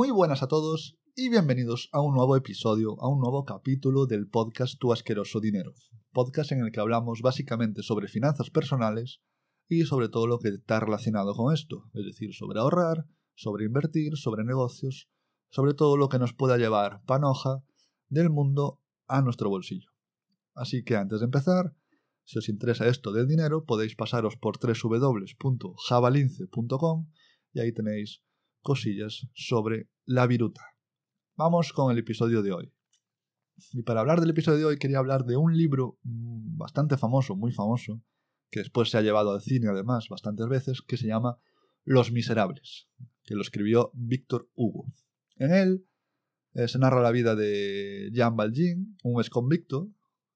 Muy buenas a todos y bienvenidos a un nuevo episodio, a un nuevo capítulo del podcast Tu asqueroso dinero, podcast en el que hablamos básicamente sobre finanzas personales y sobre todo lo que está relacionado con esto, es decir, sobre ahorrar, sobre invertir, sobre negocios, sobre todo lo que nos pueda llevar panoja del mundo a nuestro bolsillo. Así que antes de empezar, si os interesa esto del dinero, podéis pasaros por www.javalince.com y ahí tenéis cosillas sobre la viruta. Vamos con el episodio de hoy. Y para hablar del episodio de hoy quería hablar de un libro mm, bastante famoso, muy famoso, que después se ha llevado al cine además bastantes veces, que se llama Los Miserables, que lo escribió Víctor Hugo. En él eh, se narra la vida de Jean Valjean, un exconvicto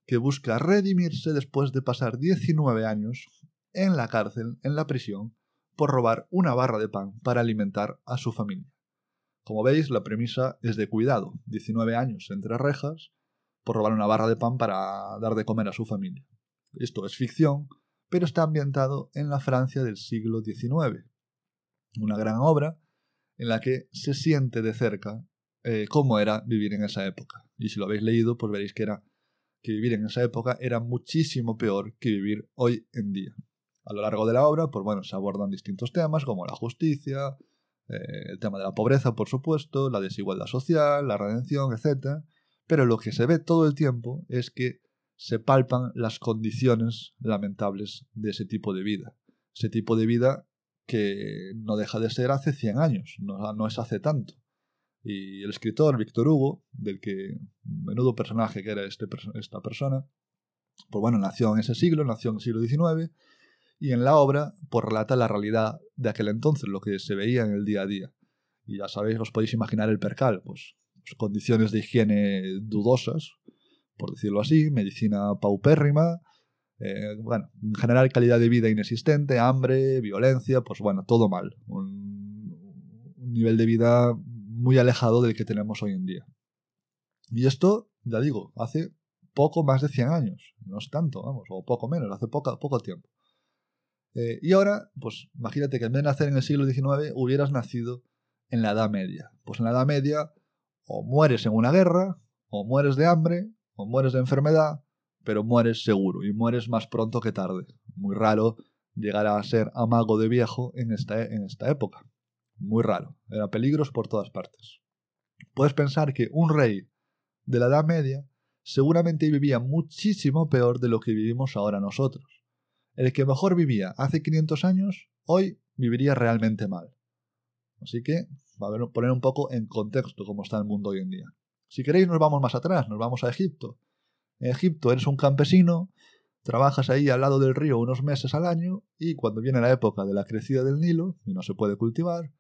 que busca redimirse después de pasar 19 años en la cárcel, en la prisión, por robar una barra de pan para alimentar a su familia. Como veis, la premisa es de cuidado, 19 años entre rejas, por robar una barra de pan para dar de comer a su familia. Esto es ficción, pero está ambientado en la Francia del siglo XIX. Una gran obra en la que se siente de cerca eh, cómo era vivir en esa época. Y si lo habéis leído, pues veréis que era que vivir en esa época era muchísimo peor que vivir hoy en día. A lo largo de la obra, pues bueno, se abordan distintos temas como la justicia, eh, el tema de la pobreza, por supuesto, la desigualdad social, la redención, etc. Pero lo que se ve todo el tiempo es que se palpan las condiciones lamentables de ese tipo de vida. Ese tipo de vida que no deja de ser hace 100 años, no, es hace tanto. Y el escritor Víctor Hugo, del que menudo personaje que era este, esta persona, pues bueno, nació en ese siglo, nació en el siglo XIX, y en la obra pues relata la realidad de aquel entonces, lo que se veía en el día a día. Y ya sabéis, os podéis imaginar el percal, pues, pues condiciones de higiene dudosas, por decirlo así, medicina paupérrima, eh, bueno, en general calidad de vida inexistente, hambre, violencia, pues bueno, todo mal. Un, nivel de vida muy alejado del que tenemos hoy en día. Y esto, ya digo, hace poco más de 100 años, no es tanto, vamos, o poco menos, hace poco, poco tiempo. Eh, y ahora, pues imagínate que en vez de nacer en el siglo XIX, hubieras nacido en la Edad Media. Pues en la Edad Media o mueres en una guerra, o mueres de hambre, o mueres de enfermedad, pero mueres seguro y mueres más pronto que tarde. Muy raro llegar a ser amago de viejo en esta, en esta época. Muy raro. Era peligros por todas partes. Puedes pensar que un rey de la Edad Media seguramente vivía muchísimo peor de lo que vivimos ahora nosotros. El que mejor vivía hace 500 años, hoy viviría realmente mal. Así que, a poner un poco en contexto cómo está el mundo hoy en día. Si queréis, nos vamos más atrás, nos vamos a Egipto. En Egipto eres un campesino, trabajas ahí al lado del río unos meses al año y cuando viene la época de la crecida del Nilo y no se puede cultivar,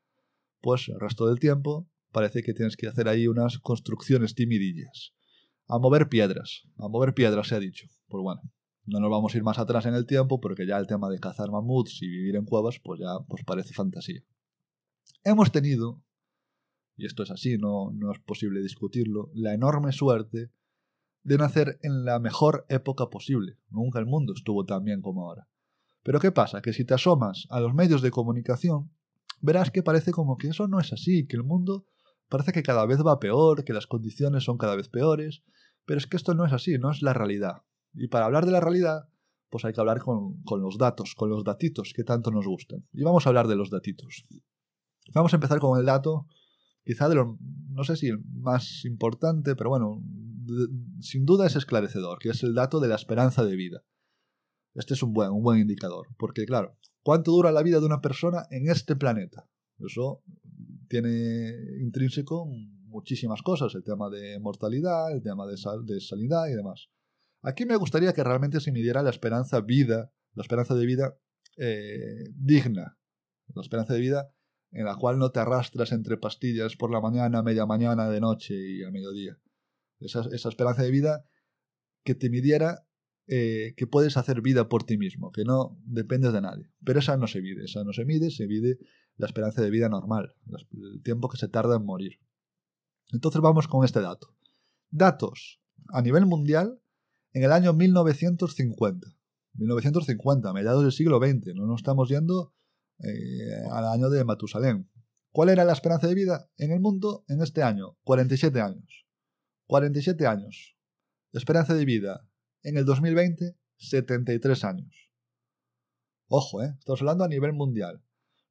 pues el resto del tiempo parece que tienes que hacer ahí unas construcciones timidillas. A mover piedras, a mover piedras se ha dicho. Pues bueno, no nos vamos a ir más atrás en el tiempo porque ya el tema de cazar mamuts y vivir en cuevas pues ya pues parece fantasía. Hemos tenido, y esto es así, no, no es posible discutirlo, la enorme suerte de nacer en la mejor época posible. Nunca el mundo estuvo tan bien como ahora. Pero ¿qué pasa? Que si te asomas a los medios de comunicación, verás que parece como que eso no es así, que el mundo parece que cada vez va peor, que las condiciones son cada vez peores, pero es que esto no es así, no es la realidad. Y para hablar de la realidad, pues hay que hablar con, los datos, con los datitos que tanto nos gustan. Y vamos a hablar de los datitos. Vamos a empezar con el dato, quizá de lo, no sé si el más importante, pero bueno, sin duda es esclarecedor, que es el dato de la esperanza de vida. Este es un buen, un buen indicador, porque claro, ¿Cuánto dura la vida de una persona en este planeta? Eso tiene intrínseco muchísimas cosas, el tema de mortalidad, el tema de, de sanidad y demás. Aquí me gustaría que realmente se midiera la esperanza vida, la esperanza de vida eh, digna, la esperanza de vida en la cual no te arrastras entre pastillas por la mañana, media mañana, de noche y a mediodía. Esa, esa esperanza de vida que te midiera eh, que puedes hacer vida por ti mismo, que no dependes de nadie. Pero esa no se mide, esa no se mide, se mide la esperanza de vida normal, el tiempo que se tarda en morir. Entonces vamos con este dato. Datos a nivel mundial en el año 1950. 1950, mediados del siglo XX, no nos estamos yendo eh, al año de Matusalén. ¿Cuál era la esperanza de vida en el mundo en este año? 47 años. 47 años. Esperanza de vida en el 2020, 73 años. Ojo, ¿eh? Estamos hablando a nivel mundial.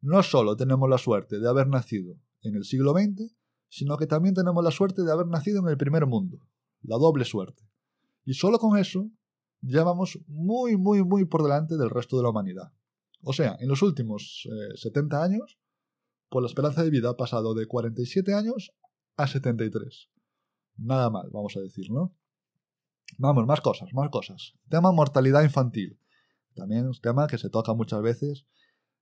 No solo tenemos la suerte de haber nacido en el siglo XX, sino que también tenemos la suerte de haber nacido en el primer mundo. La doble suerte. Y solo con eso ya vamos muy, muy, muy por delante del resto de la humanidad. O sea, en los últimos 70 eh, años, pues la esperanza de vida ha pasado de 47 años a 73. Nada mal, vamos a decir, ¿no? Vamos, más cosas, más cosas. Tema mortalidad infantil. También es un tema que se toca muchas veces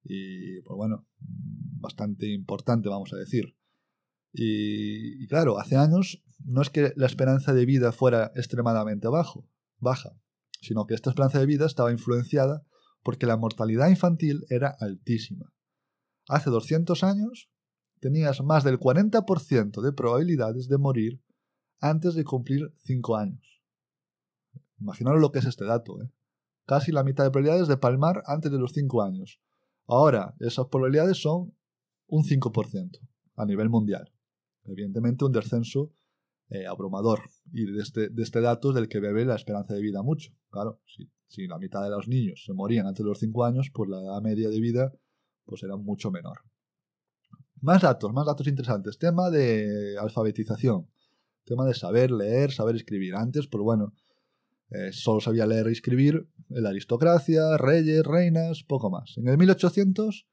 y, pues bueno, bastante importante, vamos a decir. Y, claro, hace años no es que la esperanza de vida fuera extremadamente bajo, baja, sino que esta esperanza de vida estaba influenciada porque la mortalidad infantil era altísima. Hace 200 años tenías más del 40% de probabilidades de morir antes de cumplir 5 años. Imaginaros lo que es este dato, ¿eh? Casi la mitad de probabilidades de palmar antes de los 5 años. Ahora, esas probabilidades son un 5% a nivel mundial evidentemente un descenso eh, abrumador. Y de este, de este dato es del que bebe la esperanza de vida mucho. Claro, si, si, la mitad de los niños se morían antes de los 5 años, pues la edad media de vida pues era mucho menor. Más datos, más datos interesantes. Tema de alfabetización. Tema de saber leer, saber escribir. Antes, pues bueno, eh, solo sabía leer y escribir la aristocracia, reyes, reinas, poco más. En el 1800,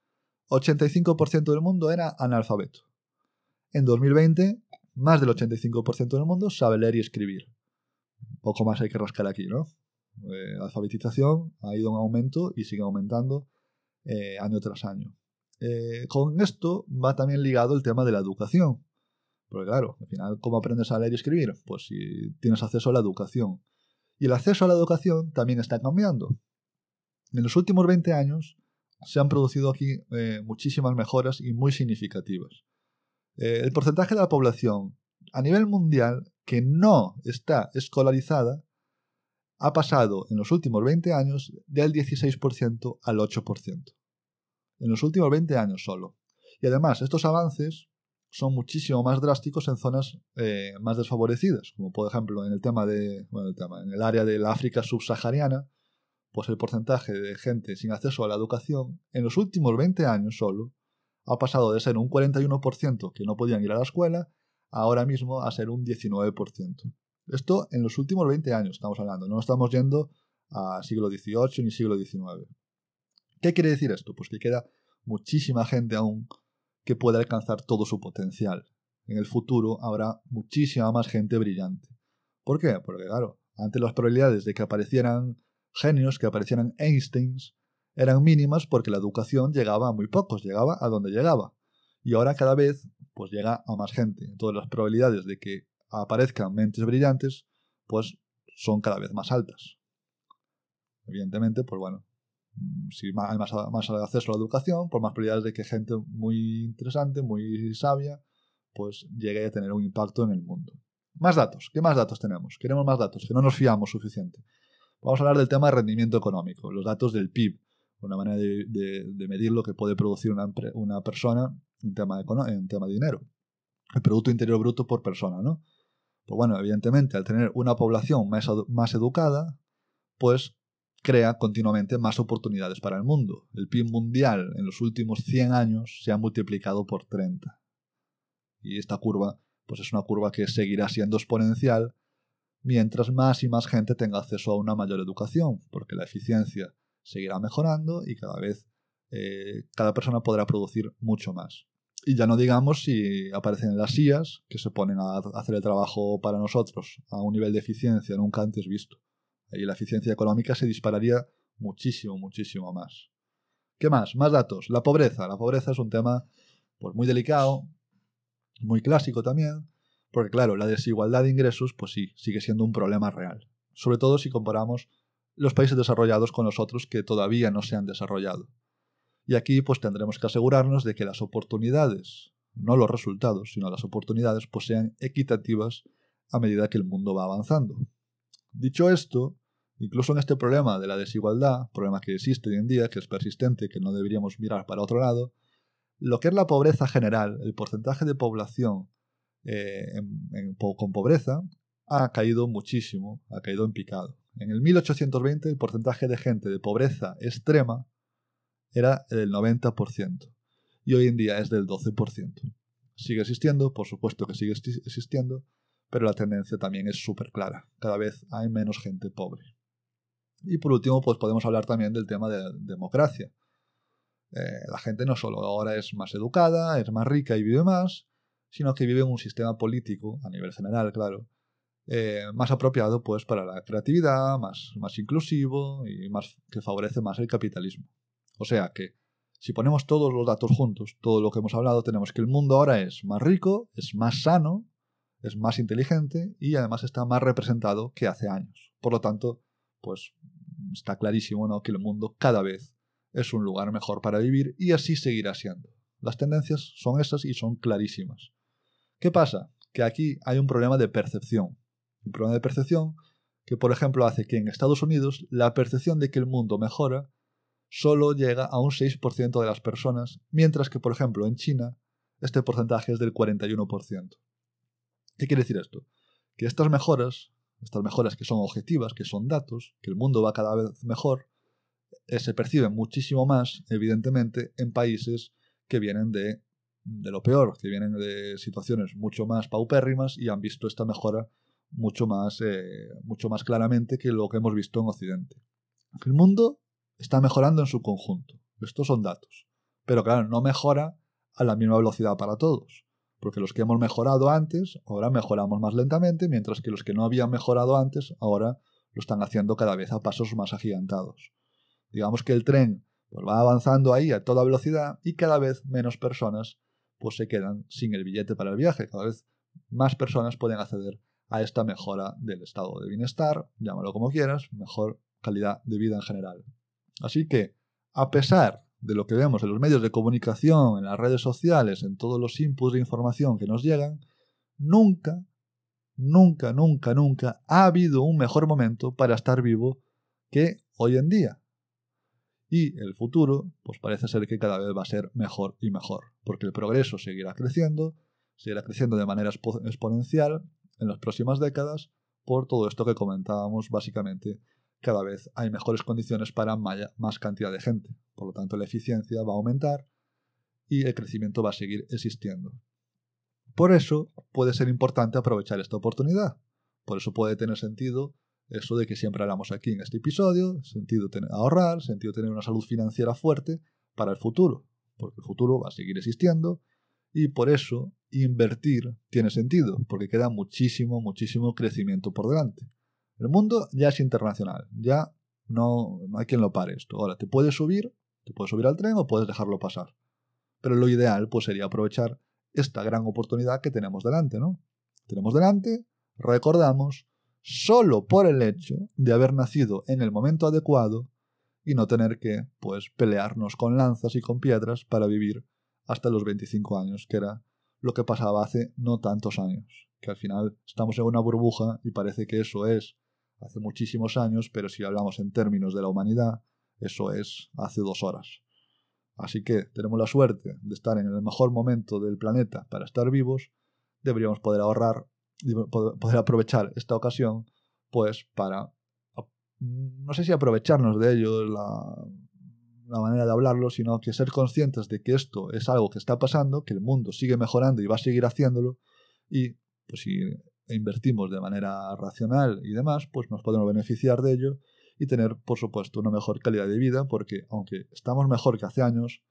85% del mundo era analfabeto. En 2020, más del 85% del mundo sabe leer y escribir. Poco más hay que rascar aquí, ¿no? Eh, la alfabetización ha ido en aumento y sigue aumentando eh, año tras año. Eh, con esto va también ligado el tema de la educación. Porque claro, al final, ¿cómo aprendes a leer y escribir? Pues si tienes acceso a la educación. Y el acceso a la educación también está cambiando. En los últimos 20 años se han producido aquí muchísimas mejoras y muy significativas. Eh, el porcentaje de la población a nivel mundial que no está escolarizada ha pasado en los últimos 20 años del 16% al 8%. En los últimos 20 años solo. Y además, estos avances son muchísimo más drásticos en zonas eh, más desfavorecidas, como por ejemplo en el tema de, bueno, en el área del África subsahariana, pues el porcentaje de gente sin acceso a la educación en los últimos 20 años solo ha pasado de ser un 41% que no podían ir a la escuela, ahora mismo a ser un 19%. Esto en los últimos 20 años estamos hablando, no estamos yendo a siglo XVIII ni siglo XIX. ¿Qué quiere decir esto? Pues que queda muchísima gente aún que puede alcanzar todo su potencial. En el futuro habrá muchísima más gente brillante. ¿Por qué? Porque claro, ante las probabilidades de que aparecieran genios, que aparecieran Einsteins, eran mínimas porque la educación llegaba a muy pocos, llegaba a donde llegaba. Y ahora cada vez pues llega a más gente. Entonces las probabilidades de que aparezcan mentes brillantes pues son cada vez más altas. Evidentemente, pues bueno, mm, si hay más, acceso a la educación, por más probabilidades de que gente muy interesante, muy sabia, pues llegue a tener un impacto en el mundo. Más datos. ¿Qué más datos tenemos? Queremos más datos, que no nos fiamos suficiente. Vamos a hablar del tema de rendimiento económico, los datos del PIB una manera de, medir lo que puede producir una, una persona en tema, de, en tema de dinero. El Producto Interior Bruto por persona, ¿no? Pues bueno, evidentemente, al tener una población más, más educada, pues crea continuamente más oportunidades para el mundo. El PIB mundial en los últimos 100 años se ha multiplicado por 30. Y esta curva, pues es una curva que seguirá siendo exponencial mientras más y más gente tenga acceso a una mayor educación, porque la eficiencia seguirá mejorando y cada vez eh, cada persona podrá producir mucho más. Y ya no digamos si aparecen las IAS que se ponen a hacer el trabajo para nosotros a un nivel de eficiencia nunca antes visto. Ahí la eficiencia económica se dispararía muchísimo, muchísimo más. ¿Qué más? Más datos. La pobreza. La pobreza es un tema pues, muy delicado, muy clásico también, porque claro, la desigualdad de ingresos, pues sí, sigue siendo un problema real. Sobre todo si comparamos los países desarrollados con los otros que todavía no se han desarrollado. Y aquí pues tendremos que asegurarnos de que las oportunidades, no los resultados, sino las oportunidades pues sean equitativas a medida que el mundo va avanzando. Dicho esto, incluso en este problema de la desigualdad, problema que existe hoy en día, que es persistente, que no deberíamos mirar para otro lado, lo que es la pobreza general, el porcentaje de población eh, con pobreza, ha caído muchísimo, ha caído en picado. En el 1820 el porcentaje de gente de pobreza extrema era del 90% y hoy en día es del 12%. Sigue existiendo, por supuesto que sigue existiendo, pero la tendencia también es súper clara. Cada vez hay menos gente pobre. Y por último, pues podemos hablar también del tema de democracia. Eh, la gente no solo ahora es más educada, es más rica y vive más, sino que vive en un sistema político, a nivel general, claro, eh, más apropiado pues para la creatividad, más, más inclusivo y más, que favorece más el capitalismo. O sea que si ponemos todos los datos juntos, todo lo que hemos hablado, tenemos que el mundo ahora es más rico, es más sano, es más inteligente y además está más representado que hace años. Por lo tanto, pues está clarísimo ¿no? que el mundo cada vez es un lugar mejor para vivir y así seguirá siendo. Las tendencias son esas y son clarísimas. ¿Qué pasa? Que aquí hay un problema de percepción. Un problema de percepción que, por ejemplo, hace que en Estados Unidos la percepción de que el mundo mejora solo llega a un 6% de las personas, mientras que, por ejemplo, en China este porcentaje es del 41%. ¿Qué quiere decir esto? Que estas mejoras, estas mejoras que son objetivas, que son datos, que el mundo va cada vez mejor, eh, se perciben muchísimo más, evidentemente, en países que vienen de, de lo peor, que vienen de situaciones mucho más paupérrimas y han visto esta mejora mucho más, eh, mucho más claramente que lo que hemos visto en Occidente. El mundo está mejorando en su conjunto. Estos son datos. Pero claro, no mejora a la misma velocidad para todos. Porque los que hemos mejorado antes, ahora mejoramos más lentamente, mientras que los que no habían mejorado antes, ahora lo están haciendo cada vez a pasos más agigantados. Digamos que el tren pues, va avanzando ahí a toda velocidad y cada vez menos personas pues, se quedan sin el billete para el viaje. Cada vez más personas pueden acceder a esta mejora del estado de bienestar, llámalo como quieras, mejor calidad de vida en general. Así que, a pesar de lo que vemos en los medios de comunicación, en las redes sociales, en todos los inputs de información que nos llegan, nunca, nunca, nunca, nunca ha habido un mejor momento para estar vivo que hoy en día. Y el futuro, pues parece ser que cada vez va a ser mejor y mejor, porque el progreso seguirá creciendo, seguirá creciendo de manera exponencial en las próximas décadas por todo esto que comentábamos básicamente cada vez hay mejores condiciones para más cantidad de gente. Por lo tanto, la eficiencia va a aumentar y el crecimiento va a seguir existiendo. Por eso puede ser importante aprovechar esta oportunidad. Por eso puede tener sentido eso de que siempre hablamos aquí en este episodio, sentido tener, ahorrar, sentido tener una salud financiera fuerte para el futuro, porque el futuro va a seguir existiendo y por eso invertir tiene sentido, porque queda muchísimo, muchísimo crecimiento por delante. El mundo ya es internacional, ya no, hay quien lo pare esto. Ahora, te puedes subir, te puedes subir al tren o puedes dejarlo pasar. Pero lo ideal pues sería aprovechar esta gran oportunidad que tenemos delante, ¿no? Tenemos delante, recordamos, solo por el hecho de haber nacido en el momento adecuado y no tener que, pues, pelearnos con lanzas y con piedras para vivir hasta los 25 años, que era lo que pasaba hace no tantos años. Que al final estamos en una burbuja y parece que eso es hace muchísimos años, pero si hablamos en términos de la humanidad, eso es hace dos horas. Así que tenemos la suerte de estar en el mejor momento del planeta para estar vivos, deberíamos poder ahorrar, poder aprovechar esta ocasión, pues para, no sé si aprovecharnos de ello, la, la manera de hablarlo, sino que ser conscientes de que esto es algo que está pasando, que el mundo sigue mejorando y va a seguir haciéndolo, y pues si invertimos de manera racional y demás, pues nos podemos beneficiar de ello y tener, por supuesto, una mejor calidad de vida, porque aunque estamos mejor que hace años,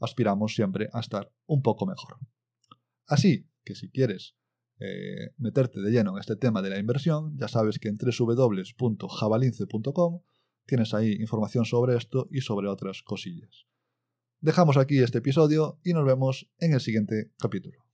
aspiramos siempre a estar un poco mejor. Así que si quieres eh, meterte de lleno en este tema de la inversión, ya sabes que en www.javalince.com tienes ahí información sobre esto y sobre otras cosillas. Dejamos aquí este episodio y nos vemos en el siguiente capítulo.